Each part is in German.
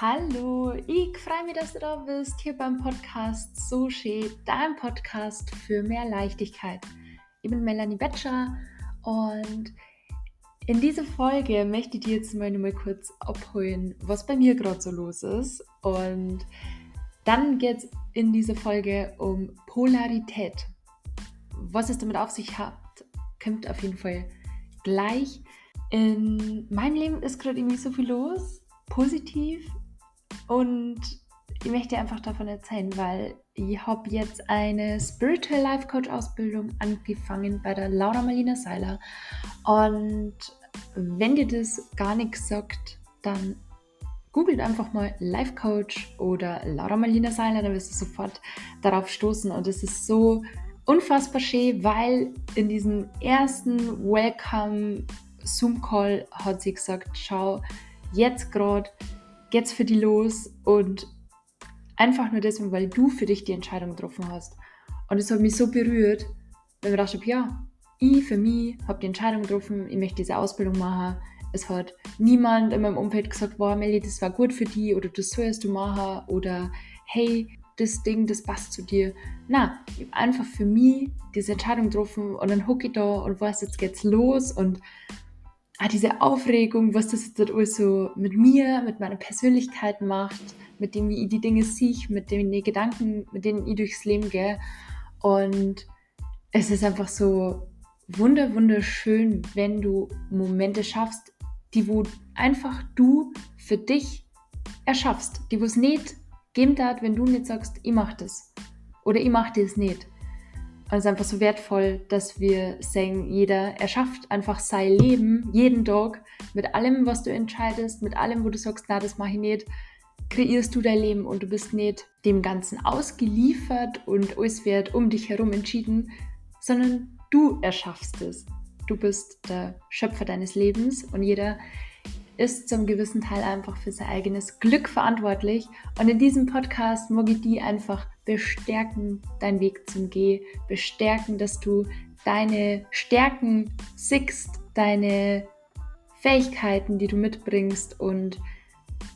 Hallo, ich freue mich, dass du da bist, hier beim Podcast schön, dein Podcast für mehr Leichtigkeit. Ich bin Melanie Betscher und in dieser Folge möchte ich dir jetzt mal mal kurz abholen, was bei mir gerade so los ist. Und dann geht es in dieser Folge um Polarität. Was es damit auf sich hat, kommt auf jeden Fall gleich. In meinem Leben ist gerade irgendwie so viel los, positiv und ich möchte einfach davon erzählen, weil ich habe jetzt eine Spiritual Life Coach Ausbildung angefangen bei der Laura Marlina Seiler. Und wenn dir das gar nichts sagt, dann googelt einfach mal Life Coach oder Laura Marlina Seiler, dann wirst du sofort darauf stoßen. Und es ist so unfassbar schön, weil in diesem ersten Welcome Zoom Call hat sie gesagt, schau, jetzt gerade geht's für die los und einfach nur deswegen, weil du für dich die Entscheidung getroffen hast. Und es hat mich so berührt, weil ich mir dachte, ja, ich für mich habe die Entscheidung getroffen, ich möchte diese Ausbildung machen. Es hat niemand in meinem Umfeld gesagt, wow, Melly, das war gut für die oder das sollst du machen oder hey, das Ding, das passt zu dir. Na, ich habe einfach für mich diese Entscheidung getroffen und dann hocke ich da und weiß, jetzt geht's los und ah, diese Aufregung, was das jetzt alles so mit mir, mit meiner Persönlichkeit macht, mit dem ich die Dinge sehe, mit den Gedanken, mit denen ich durchs Leben gehe. Und es ist einfach so wunder, wunderschön, wenn du Momente schaffst, die wo einfach du für dich erschaffst, die wo es nicht geben darf, wenn du nicht sagst, ich mach das oder ich mach das nicht. Und es ist einfach so wertvoll, dass wir sagen, jeder erschafft einfach sein Leben jeden Tag mit allem, was du entscheidest, mit allem, wo du sagst, na, das mache ich nicht, kreierst du dein Leben und du bist nicht dem Ganzen ausgeliefert und alles wird um dich herum entschieden, sondern du erschaffst es. Du bist der Schöpfer deines Lebens und jeder ist zum gewissen Teil einfach für sein eigenes Glück verantwortlich. Und in diesem Podcast mag ich die einfach bestärken, deinen Weg zum Geh, bestärken, dass du deine Stärken siehst, deine Fähigkeiten, die du mitbringst und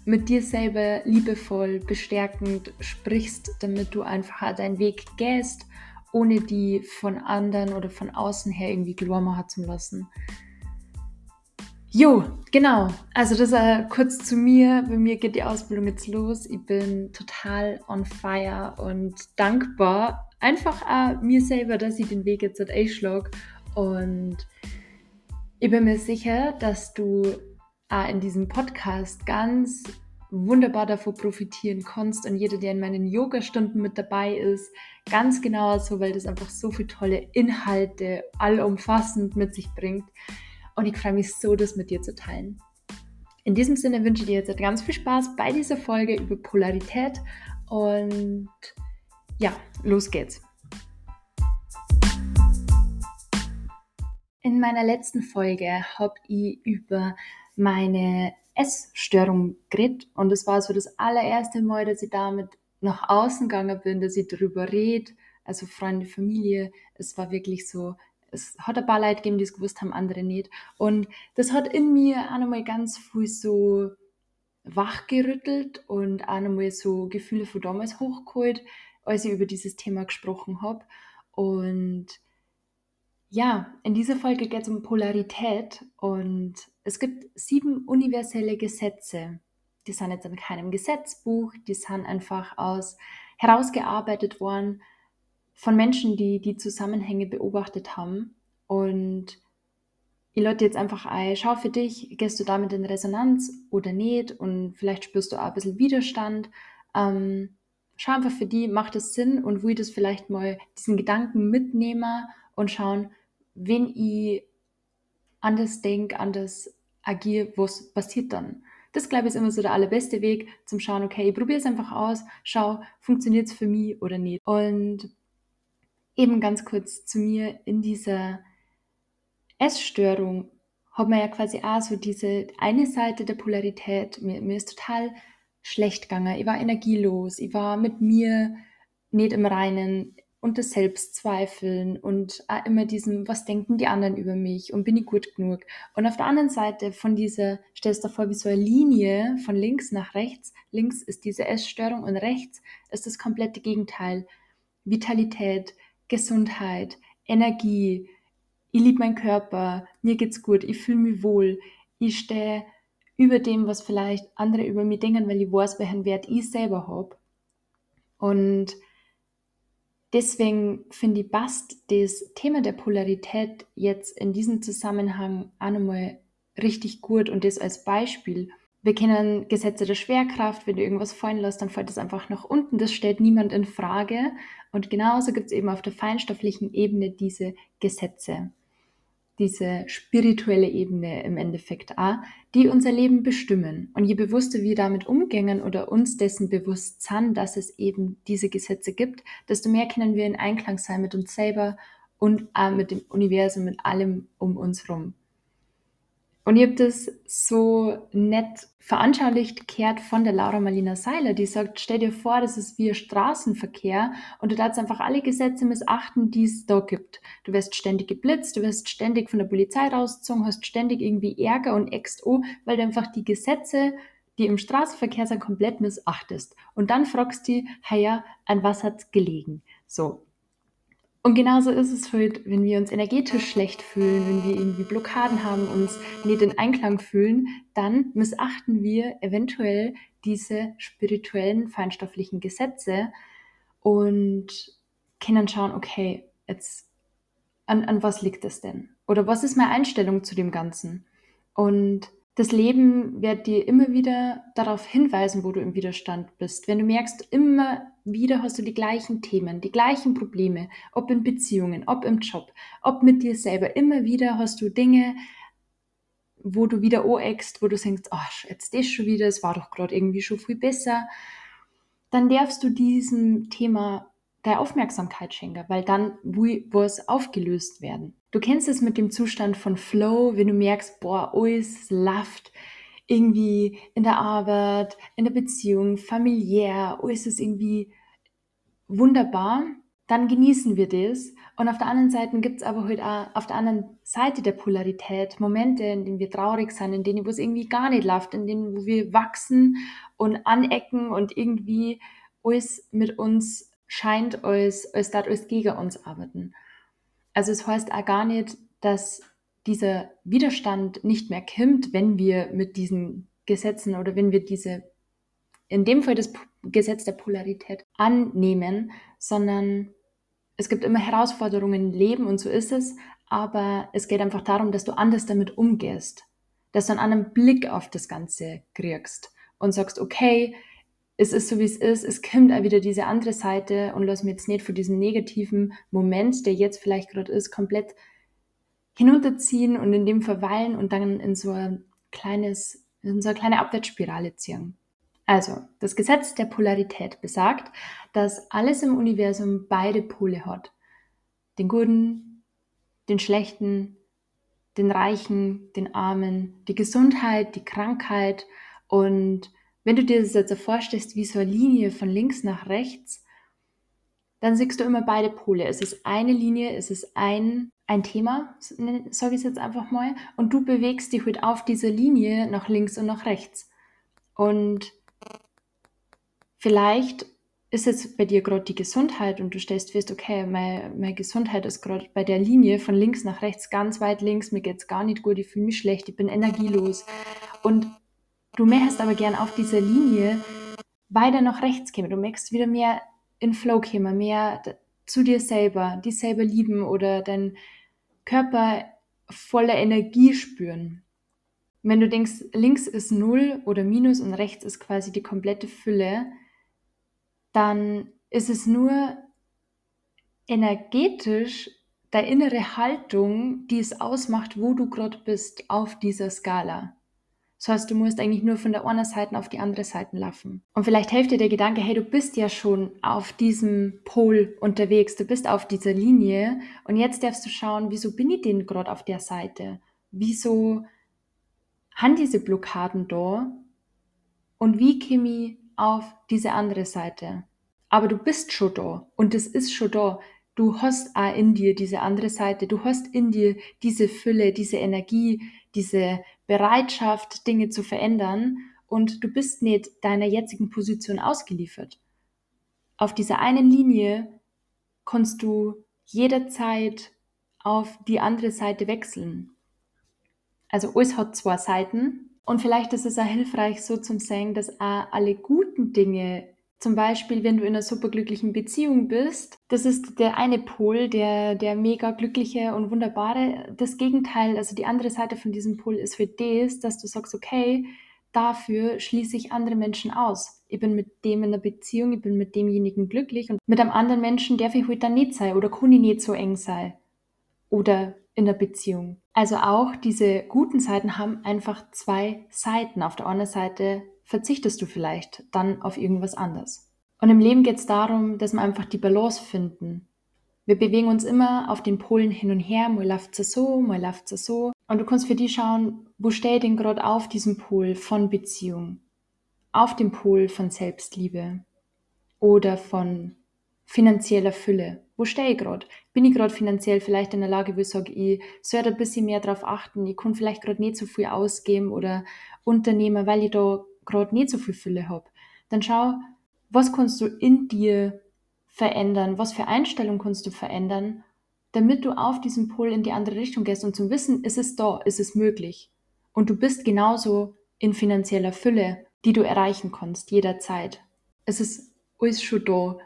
mit dir selber liebevoll, bestärkend sprichst, damit du einfach deinen Weg gehst, ohne die von anderen oder von außen her irgendwie glauben zu lassen. Jo, genau. Also das äh, kurz zu mir. Bei mir geht die Ausbildung jetzt los. Ich bin total on fire und dankbar. Einfach äh, mir selber, dass ich den Weg jetzt halt einschlage. Und ich bin mir sicher, dass du äh, in diesem Podcast ganz wunderbar davon profitieren kannst und jeder, der in meinen Yoga-Stunden mit dabei ist, ganz genau so, weil das einfach so viele tolle Inhalte allumfassend mit sich bringt und ich freue mich so, das mit dir zu teilen. In diesem Sinne wünsche ich dir jetzt ganz viel Spaß bei dieser Folge über Polarität und ja, los geht's. In meiner letzten Folge habe ich über meine Essstörung geredet und es war so das allererste Mal, dass ich damit nach außen gegangen bin, dass ich darüber rede, also Freunde, Familie. Es war wirklich so es hat ein paar Leute gegeben, die es gewusst haben, andere nicht. Und das hat in mir auch nochmal ganz viel so wachgerüttelt und auch nochmal so Gefühle von damals hochgeholt, als ich über dieses Thema gesprochen habe. Und ja, in dieser Folge geht es um Polarität und es gibt sieben universelle Gesetze. Die sind jetzt in keinem Gesetzbuch, die sind einfach aus herausgearbeitet worden von Menschen, die die Zusammenhänge beobachtet haben. Und ich lade jetzt einfach ein, schau für dich, gehst du damit in Resonanz oder nicht und vielleicht spürst du auch ein bisschen Widerstand. Ähm, schau einfach für die, macht es Sinn und wo ich das vielleicht mal diesen Gedanken mitnehme und schauen, wenn ich anders denke, anders agiere, was passiert dann? Das, glaube ich, ist immer so der allerbeste Weg zum Schauen, okay, ich probiere es einfach aus, schau, funktioniert es für mich oder nicht. Und eben ganz kurz zu mir in dieser Essstörung hat man ja quasi auch so diese eine Seite der Polarität. Mir, mir ist total schlecht gegangen. Ich war energielos. Ich war mit mir nicht im Reinen. und das Selbstzweifeln und auch immer diesem, was denken die anderen über mich und bin ich gut genug. Und auf der anderen Seite von dieser, stellst du dir vor, wie so eine Linie von links nach rechts. Links ist diese Essstörung und rechts ist das komplette Gegenteil. Vitalität, Gesundheit, Energie, ich liebe meinen Körper, mir geht's gut, ich fühle mich wohl, ich stehe über dem, was vielleicht andere über mich denken, weil ich weiß, welchen Wert ich selber habe. Und deswegen finde ich, passt das Thema der Polarität jetzt in diesem Zusammenhang auch nochmal richtig gut und das als Beispiel. Wir kennen Gesetze der Schwerkraft, wenn du irgendwas fallen lässt, dann fällt es einfach nach unten. Das stellt niemand in Frage. Und genauso gibt es eben auf der feinstofflichen Ebene diese Gesetze diese spirituelle Ebene im Endeffekt auch, die unser Leben bestimmen. Und je bewusster wir damit umgehen oder uns dessen bewusst sind, dass es eben diese Gesetze gibt, desto mehr können wir in Einklang sein mit uns selber und auch mit dem Universum, mit allem um uns herum. Und ihr habt das so nett veranschaulicht kehrt von der Laura Marlina Seiler, die sagt, stell dir vor, das ist wie Straßenverkehr und du darfst einfach alle Gesetze missachten, die es da gibt. Du wirst ständig geblitzt, du wirst ständig von der Polizei rausgezogen, hast ständig irgendwie Ärger und Äxt, oh, weil du einfach die Gesetze, die im Straßenverkehr sind, komplett missachtest. Und dann fragst du, hey ja, an was hat's gelegen? So. Und genauso ist es halt, wenn wir uns energetisch schlecht fühlen, wenn wir irgendwie Blockaden haben, uns nicht in Einklang fühlen, dann missachten wir eventuell diese spirituellen, feinstofflichen Gesetze und können schauen, okay, jetzt, an, an was liegt es denn? Oder was ist meine Einstellung zu dem Ganzen? Und das Leben wird dir immer wieder darauf hinweisen, wo du im Widerstand bist. Wenn du merkst, immer wieder hast du die gleichen Themen, die gleichen Probleme, ob in Beziehungen, ob im Job, ob mit dir selber, immer wieder hast du Dinge, wo du wieder oeckst, wo du denkst, ach, jetzt das schon wieder, es war doch gerade irgendwie schon viel besser, dann darfst du diesem Thema der Aufmerksamkeit schenken, weil dann muss aufgelöst werden. Du kennst es mit dem Zustand von Flow, wenn du merkst, boah, alles läuft irgendwie in der Arbeit, in der Beziehung, familiär, alles ist irgendwie wunderbar, dann genießen wir das. Und auf der anderen Seite gibt es aber halt auch auf der anderen Seite der Polarität Momente, in denen wir traurig sind, in denen wo es irgendwie gar nicht läuft, in denen wo wir wachsen und anecken und irgendwie alles mit uns scheint, als, als dort alles gegen uns arbeiten. Also es heißt auch gar nicht, dass dieser Widerstand nicht mehr kommt, wenn wir mit diesen Gesetzen oder wenn wir diese, in dem Fall das Gesetz der Polarität annehmen, sondern es gibt immer Herausforderungen im Leben und so ist es, aber es geht einfach darum, dass du anders damit umgehst, dass du einen anderen Blick auf das Ganze kriegst und sagst, okay, es ist so, wie es ist, es kommt auch wieder diese andere Seite und lass mich jetzt nicht von diesem negativen Moment, der jetzt vielleicht gerade ist, komplett hinunterziehen und in dem verweilen und dann in so ein kleines, in so eine kleine Abwärtsspirale ziehen. Also, das Gesetz der Polarität besagt, dass alles im Universum beide Pole hat. Den guten, den schlechten, den reichen, den armen, die Gesundheit, die Krankheit und wenn du dir das jetzt vorstellst, wie so eine Linie von links nach rechts, dann siehst du immer beide Pole. Es ist eine Linie, es ist ein, ein Thema, sage ich es jetzt einfach mal, und du bewegst dich halt auf dieser Linie nach links und nach rechts. Und vielleicht ist jetzt bei dir gerade die Gesundheit und du stellst fest, okay, meine, meine Gesundheit ist gerade bei der Linie von links nach rechts ganz weit links, mir geht es gar nicht gut, ich fühle mich schlecht, ich bin energielos. Und Du möchtest aber gern auf dieser Linie weiter nach rechts kommen. Du möchtest wieder mehr in Flow kommen, mehr zu dir selber, dich selber lieben oder deinen Körper voller Energie spüren. Wenn du denkst, links ist Null oder Minus und rechts ist quasi die komplette Fülle, dann ist es nur energetisch deine innere Haltung, die es ausmacht, wo du gerade bist auf dieser Skala. Das heißt, du musst eigentlich nur von der einen Seite auf die andere Seite laufen. Und vielleicht hilft dir der Gedanke, hey, du bist ja schon auf diesem Pol unterwegs, du bist auf dieser Linie und jetzt darfst du schauen, wieso bin ich denn gerade auf der Seite? Wieso haben diese Blockaden da? Und wie komme ich auf diese andere Seite? Aber du bist schon da und es ist schon da. du hast auch in dir diese andere Seite, du hast in dir diese Fülle, diese Energie, diese Bereitschaft, Dinge zu verändern und du bist nicht deiner jetzigen Position ausgeliefert. Auf dieser einen Linie kannst du jederzeit auf die andere Seite wechseln. Also alles hat zwei Seiten und vielleicht ist es auch hilfreich so zum sagen, dass auch alle guten Dinge zum Beispiel, wenn du in einer superglücklichen Beziehung bist, das ist der eine Pol, der, der mega glückliche und wunderbare. Das Gegenteil, also die andere Seite von diesem Pol ist für das, dass du sagst, okay, dafür schließe ich andere Menschen aus. Ich bin mit dem in einer Beziehung, ich bin mit demjenigen glücklich und mit einem anderen Menschen darf ich heute dann nicht sein oder kann ich nicht so eng sein. Oder in der Beziehung. Also auch diese guten Seiten haben einfach zwei Seiten. Auf der einen Seite verzichtest du vielleicht dann auf irgendwas anderes. Und im Leben geht es darum, dass wir einfach die Balance finden. Wir bewegen uns immer auf den Polen hin und her, mal läuft es so, mal läuft es so. Und du kannst für die schauen, wo ich denn gerade auf diesem Pol von Beziehung? Auf dem Pol von Selbstliebe oder von finanzieller Fülle. Wo stehe ich gerade? Bin ich gerade finanziell vielleicht in der Lage, wo ich sage, ich sollte ein bisschen mehr darauf achten, ich kann vielleicht gerade nicht so viel ausgeben oder unternehmen, weil ich da gerade nicht so viel Fülle habe. Dann schau, was kannst du in dir verändern, was für Einstellung kannst du verändern, damit du auf diesem Pol in die andere Richtung gehst und zum Wissen, ist es da, ist es möglich. Und du bist genauso in finanzieller Fülle, die du erreichen kannst, jederzeit. Es ist alles schon da.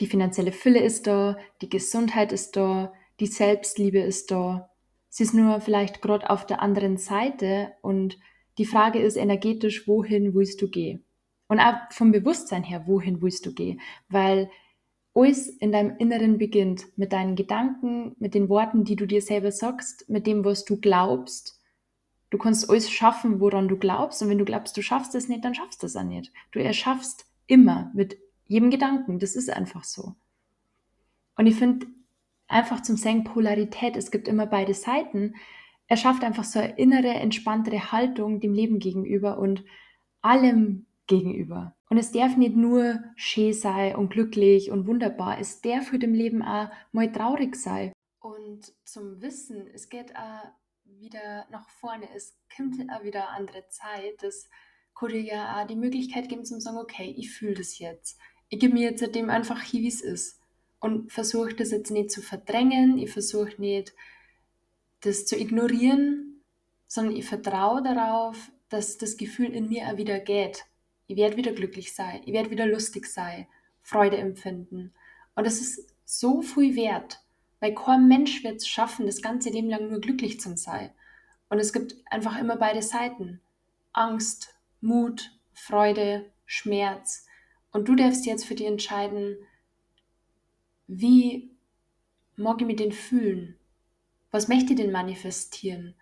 Die finanzielle Fülle ist da, die Gesundheit ist da, die Selbstliebe ist da. Sie ist nur vielleicht gerade auf der anderen Seite und die Frage ist energetisch, wohin willst du gehen? Und auch vom Bewusstsein her, wohin willst du gehen? Weil alles in deinem Inneren beginnt mit deinen Gedanken, mit den Worten, die du dir selber sagst, mit dem, was du glaubst. Du kannst alles schaffen, woran du glaubst. Und wenn du glaubst, du schaffst es nicht, dann schaffst du es auch nicht. Du erschaffst immer mit jedem Gedanken. Das ist einfach so. Und ich finde einfach zum Sagen Polarität, es gibt immer beide Seiten. Er schafft einfach so eine innere, entspanntere Haltung dem Leben gegenüber und allem gegenüber. Und es darf nicht nur schön sein und glücklich und wunderbar, es darf für dem Leben auch mal traurig sein. Und zum Wissen, es geht auch wieder nach vorne, es kommt auch wieder eine andere Zeit, das könnte ja auch die Möglichkeit geben zu sagen, okay, ich fühle das jetzt. Ich gebe mir jetzt dem einfach hier, wie es ist. Und versuche das jetzt nicht zu verdrängen, ich versuche nicht, das zu ignorieren, sondern ich vertraue darauf, dass das Gefühl in mir auch wieder geht. Ich werde wieder glücklich sein, ich werde wieder lustig sein, Freude empfinden. Und das ist so viel wert, weil kein Mensch wird es schaffen, das ganze Leben lang nur glücklich zu sein. Und es gibt einfach immer beide Seiten. Angst, Mut, Freude, Schmerz. Und du darfst jetzt für dich entscheiden, wie mag ich mich denn fühlen? Was möchte ich denn manifestieren?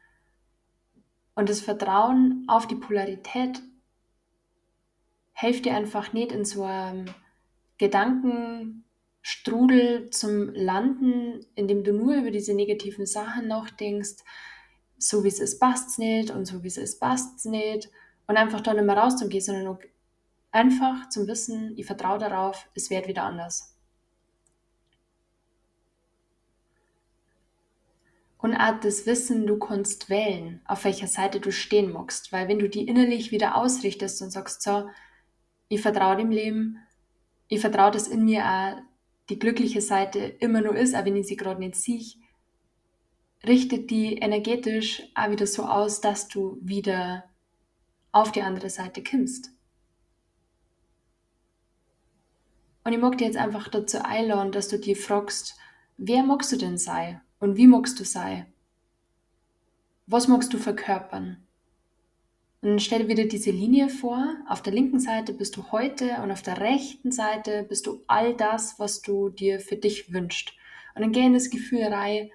Und das Vertrauen auf die Polarität hilft dir einfach nicht in so einem Gedankenstrudel zum Landen, indem du nur über diese negativen Sachen nachdenkst, so wie es ist, passt es nicht und so wie es ist, passt es nicht und einfach da nicht mehr rauszugehen, sondern Einfach zum Wissen, ich vertraue darauf, es wird wieder anders. Das Wissen, du kannst wählen, auf welcher Seite du stehen magst. Weil wenn du die innerlich wieder ausrichtest und sagst, so, ich vertraue dem Leben, ich vertraue, dass in mir auch die glückliche Seite immer nur ist, auch wenn ich sie gerade nicht sehe, richtet die energetisch auch wieder so aus, dass du wieder auf die andere Seite kommst. Und ich mag dir jetzt einfach dazu einladen, dass du dir fragst, wer magst du denn sein und wie magst du sein? Was magst du verkörpern? Und stell dir wieder diese Linie vor. Auf der linken Seite bist du heute und auf der rechten Seite bist du all das, was du dir für dich wünschst. Und dann geh in das Gefühl rein,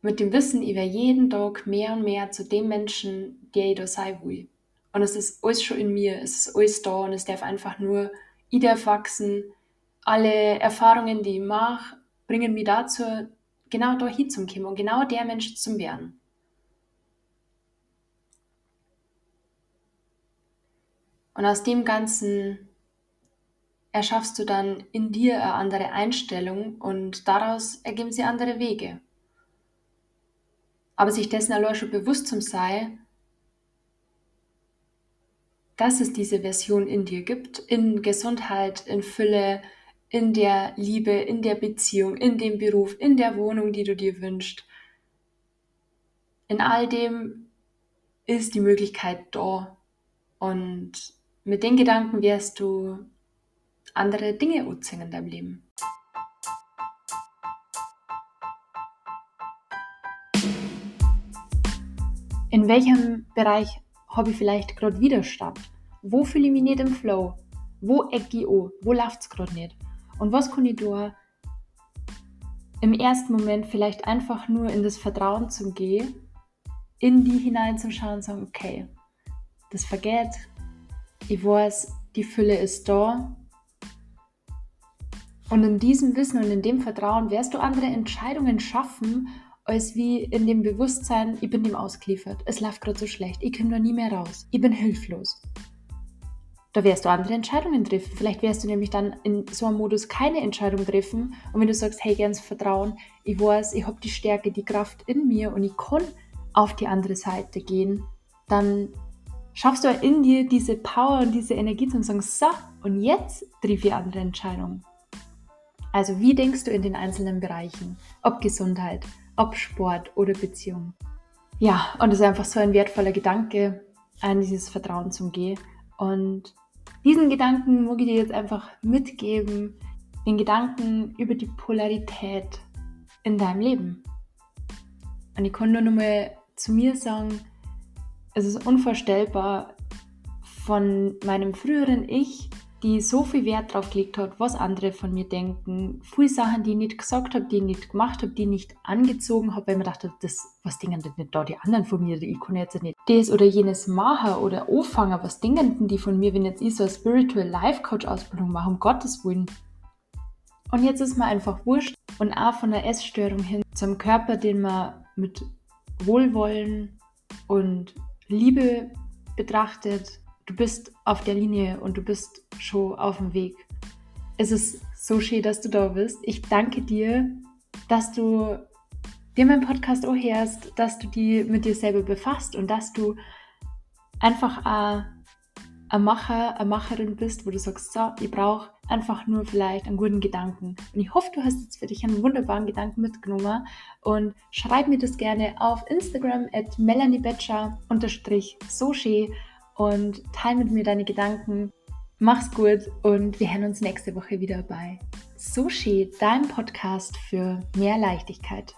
mit dem Wissen, ich werde jeden Tag mehr und mehr zu dem Menschen, der ich da sein will. Und es ist alles schon in mir, es ist alles da und es darf einfach nur, ich darf wachsen. Alle Erfahrungen, die ich mache, bringen mich dazu, genau da hinzukommen und genau der Mensch zu werden. Und aus dem ganzen erschaffst du dann in dir eine andere Einstellung und daraus ergeben sich andere Wege. Aber sich dessen allein schon bewusst zum sei, dass es diese Version in dir gibt, in Gesundheit, in Fülle, in der Liebe, in der Beziehung, in dem Beruf, in der Wohnung, die du dir wünschst. In all dem ist die Möglichkeit da. Und mit den Gedanken wirst du andere Dinge anziehen in deinem Leben. In welchem Bereich habe ich vielleicht gerade Widerstand? Wo fühle ich mich nicht im Flow? Wo ecke ich an? Wo läuft es gerade nicht? Und was kann ich da im ersten Moment vielleicht einfach nur in das Vertrauen zu gehen, in die hineinzuschauen und sagen, okay, das vergeht, ich weiß, die Fülle ist da. Und in diesem Wissen und in dem Vertrauen wirst du andere Entscheidungen schaffen als wie in dem Bewusstsein, ich bin dem ausgeliefert. Es läuft gerade so schlecht. Ich komme da nie mehr raus. Ich bin hilflos. Da wirst du andere Entscheidungen treffen. Vielleicht wirst du nämlich dann in so einem Modus keine Entscheidung treffen. Und wenn du sagst, hey, ganz Vertrauen, ich weiß, ich habe die Stärke, die Kraft in mir und ich kann auf die andere Seite gehen, dann schaffst du in dir diese Power und diese Energie zu sagen, so, und jetzt treffe ich andere Entscheidungen. Also wie denkst du in den einzelnen Bereichen? Ob Gesundheit, ob Sport oder Beziehung. Ja, und es ist einfach so ein wertvoller Gedanke, an dieses Vertrauen zum Gehen. Und diesen Gedanken mag ich dir jetzt einfach mitgeben, den Gedanken über die Polarität in deinem Leben. Und ich kann nur noch mal zu mir sagen, es ist unvorstellbar von meinem früheren Ich die so viel Wert drauf gelegt hat, was andere von mir denken. Viele Sachen, die ich nicht gesagt habe, die ich nicht gemacht habe, die ich nicht angezogen habe, weil ich mir dachte, das, was denken denn da die anderen von mir? Ich kann jetzt nicht das oder jenes machen oder anfangen. Was denken denn die von mir, wenn jetzt ich so eine Spiritual Life Coach Ausbildung mache, um Gottes Willen? Und jetzt ist mir einfach wurscht und auch von der Essstörung hin zum Körper, den man mit Wohlwollen und Liebe betrachtet, du bist auf der Linie und du bist schon auf dem Weg. Es ist so schön, dass du da bist. Ich danke dir, dass du dir meinen Podcast auch hörst, dass du die mit dir selber befasst und dass du einfach ein, Macher, eine Macherin bist, wo du sagst, so, ich brauche einfach nur vielleicht einen guten Gedanken. Und ich hoffe, du hast jetzt für dich einen wunderbaren Gedanken mitgenommen und schreib mir das gerne auf Instagram at melaniebetscher-soshi und teile mit mir deine Gedanken. Mach's gut und wir hören uns nächste Woche wieder bei Sushi, deinem Podcast für mehr Leichtigkeit.